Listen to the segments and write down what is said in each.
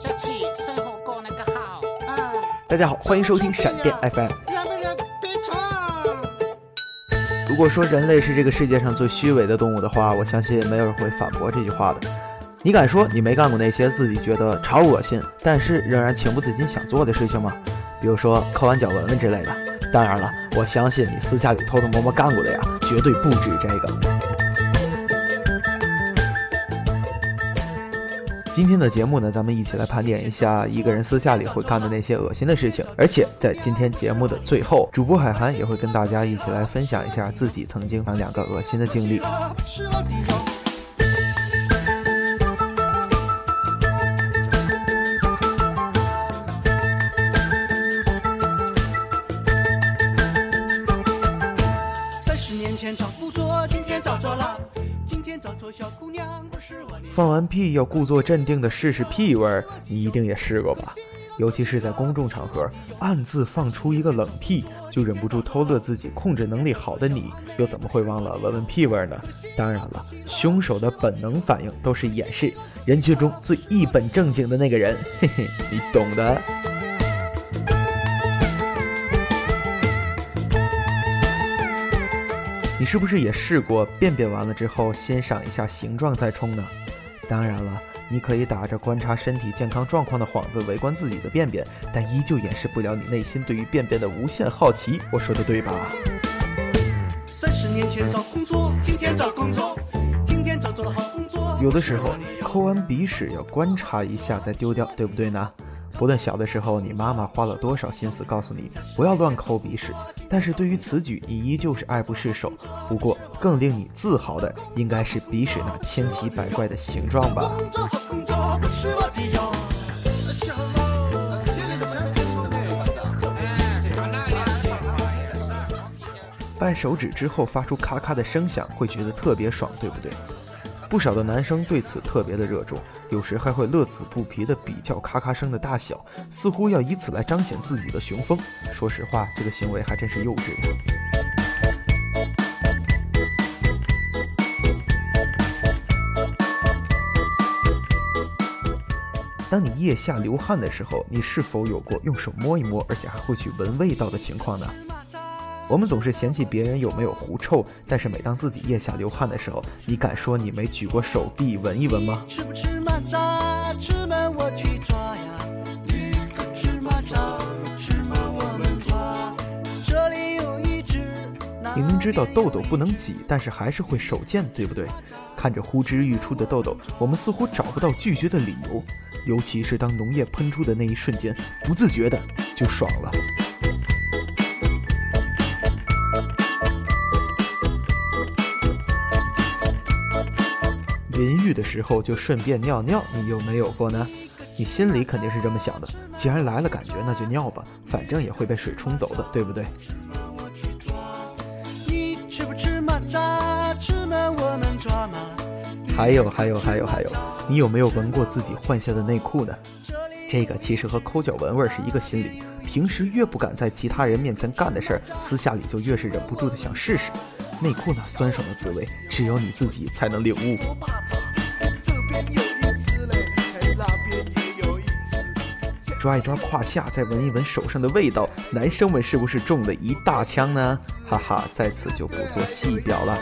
小气，生活过那个好。啊，大家好，欢迎收听闪电 FM。如果说人类是这个世界上最虚伪的动物的话，我相信没有人会反驳这句话的。你敢说你没干过那些自己觉得超恶心，但是仍然情不自禁想做的事情吗？比如说抠完脚闻闻之类的。当然了，我相信你私下里偷偷摸摸干过的呀，绝对不止这个。今天的节目呢，咱们一起来盘点一下一个人私下里会干的那些恶心的事情。而且在今天节目的最后，主播海涵也会跟大家一起来分享一下自己曾经两个恶心的经历。三十年前找不着，今天找着了。放完屁要故作镇定的试试屁味儿，你一定也试过吧？尤其是在公众场合，暗自放出一个冷屁，就忍不住偷乐自己控制能力好的你，又怎么会忘了闻闻屁味呢？当然了，凶手的本能反应都是掩饰，人群中最一本正经的那个人，嘿嘿，你懂的。你是不是也试过便便完了之后欣赏一下形状再冲呢？当然了，你可以打着观察身体健康状况的幌子围观自己的便便，但依旧掩饰不了你内心对于便便的无限好奇。我说的对吧？三十年前找工作，今天找工作，今天找着了好工作。有的时候抠完鼻屎要观察一下再丢掉，对不对呢？不论小的时候你妈妈花了多少心思告诉你不要乱抠鼻屎，但是对于此举你依旧是爱不释手。不过更令你自豪的应该是鼻屎那千奇百怪的形状吧？掰手指之后发出咔咔的声响，会觉得特别爽，对不对？不少的男生对此特别的热衷，有时还会乐此不疲地比较咔咔声的大小，似乎要以此来彰显自己的雄风。说实话，这个行为还真是幼稚。当你腋下流汗的时候，你是否有过用手摸一摸，而且还会去闻味道的情况呢？我们总是嫌弃别人有没有狐臭，但是每当自己腋下流汗的时候，你敢说你没举过手臂闻一闻吗？吃不吃蚂蚱？吃吗我去抓呀。你可吃蚂蚱？吃吗我们抓？这里有一只。你明知道痘痘不能挤，但是还是会手贱，对不对？看着呼之欲出的痘痘，我们似乎找不到拒绝的理由，尤其是当脓液喷出的那一瞬间，不自觉的就爽了。淋浴的时候就顺便尿尿，你有没有过呢？你心里肯定是这么想的，既然来了感觉，那就尿吧，反正也会被水冲走的，对不对？还有还有还有还有，你有没有闻过自己换下的内裤呢？这个其实和抠脚闻味是一个心理。平时越不敢在其他人面前干的事儿，私下里就越是忍不住的想试试。内裤那酸爽的滋味，只有你自己才能领悟。抓一抓胯下，再闻一闻手上的味道，男生们是不是中了一大枪呢？哈哈，在此就不做细表了。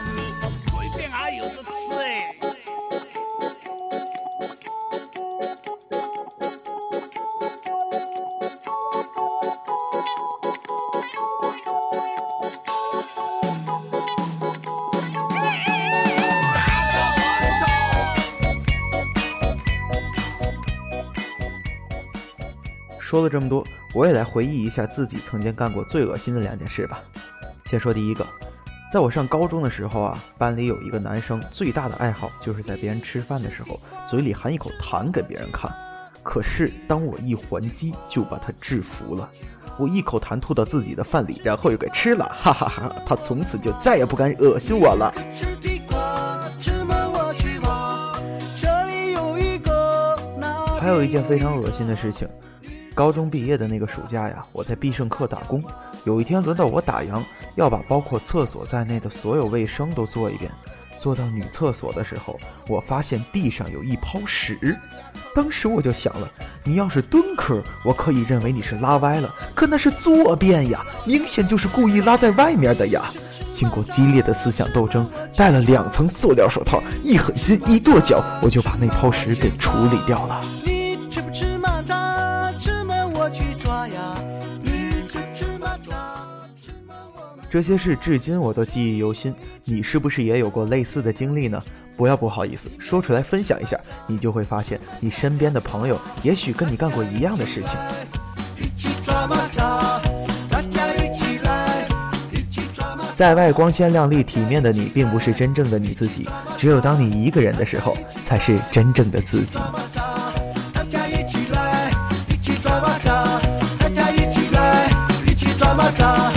说了这么多，我也来回忆一下自己曾经干过最恶心的两件事吧。先说第一个，在我上高中的时候啊，班里有一个男生最大的爱好就是在别人吃饭的时候嘴里含一口痰给别人看。可是当我一还击，就把他制服了。我一口痰吐到自己的饭里，然后又给吃了，哈哈哈他从此就再也不敢恶心我了。还有一件非常恶心的事情，高中毕业的那个暑假呀，我在必胜客打工。有一天轮到我打烊，要把包括厕所在内的所有卫生都做一遍。坐到女厕所的时候，我发现地上有一泡屎。当时我就想了，你要是蹲坑，我可以认为你是拉歪了，可那是坐便呀，明显就是故意拉在外面的呀。经过激烈的思想斗争，戴了两层塑料手套，一狠心一跺脚，我就把那泡屎给处理掉了。这些事至今我都记忆犹新。你是不是也有过类似的经历呢？不要不好意思，说出来分享一下，你就会发现你身边的朋友也许跟你干过一样的事情。在外光鲜亮丽、体面的你，并不是真正的你自己。只有当你一个人的时候，才是真正的自己。蚂蚱，大家一起来，一起抓蚂蚱，